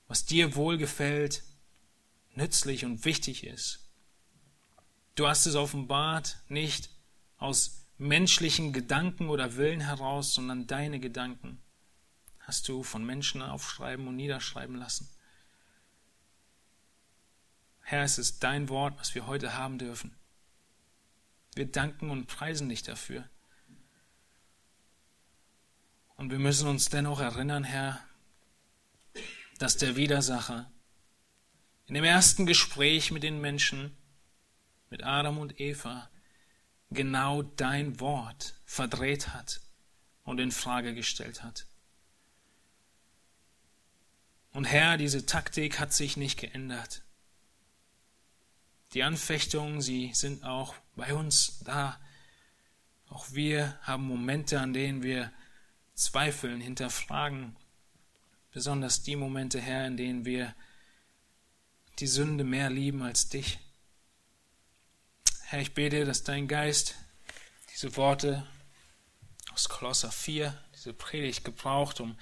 Speaker 1: was dir wohlgefällt, nützlich und wichtig ist. Du hast es offenbart nicht aus menschlichen Gedanken oder Willen heraus, sondern deine Gedanken hast du von Menschen aufschreiben und niederschreiben lassen. Herr, es ist dein Wort, was wir heute haben dürfen. Wir danken und preisen dich dafür. Und wir müssen uns dennoch erinnern, Herr, dass der Widersacher in dem ersten Gespräch mit den Menschen, mit Adam und Eva, genau dein Wort verdreht hat und in Frage gestellt hat. Und Herr, diese Taktik hat sich nicht geändert. Die Anfechtungen, sie sind auch bei uns da. Auch wir haben Momente, an denen wir zweifeln, hinterfragen. Besonders die Momente, Herr, in denen wir die Sünde mehr lieben als dich. Herr, ich bete, dass dein Geist diese Worte aus Kolosser 4, diese Predigt gebraucht, um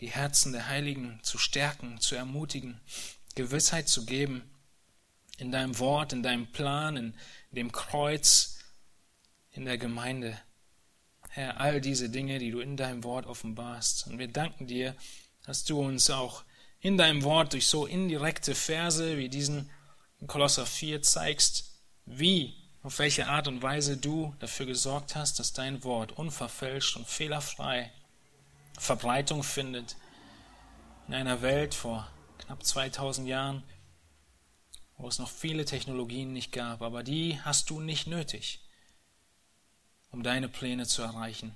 Speaker 1: die Herzen der Heiligen zu stärken, zu ermutigen, Gewissheit zu geben in deinem Wort, in deinem Plan, in dem Kreuz, in der Gemeinde. Herr, all diese Dinge, die du in deinem Wort offenbarst. Und wir danken dir, dass du uns auch in deinem Wort durch so indirekte Verse wie diesen in Kolosser 4 zeigst, wie, auf welche Art und Weise du dafür gesorgt hast, dass dein Wort unverfälscht und fehlerfrei Verbreitung findet in einer Welt vor knapp 2000 Jahren, wo es noch viele Technologien nicht gab, aber die hast du nicht nötig, um deine Pläne zu erreichen.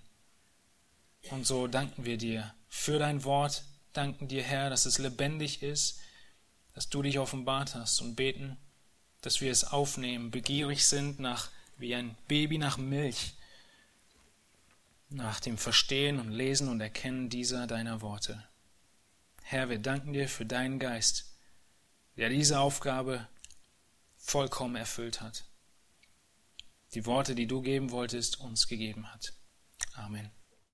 Speaker 1: Und so danken wir dir für dein Wort, danken dir, Herr, dass es lebendig ist, dass du dich offenbart hast und beten, dass wir es aufnehmen, begierig sind nach, wie ein Baby nach Milch, nach dem Verstehen und Lesen und Erkennen dieser deiner Worte. Herr, wir danken dir für deinen Geist, der diese Aufgabe vollkommen erfüllt hat. Die Worte, die du geben wolltest, uns gegeben hat. Amen.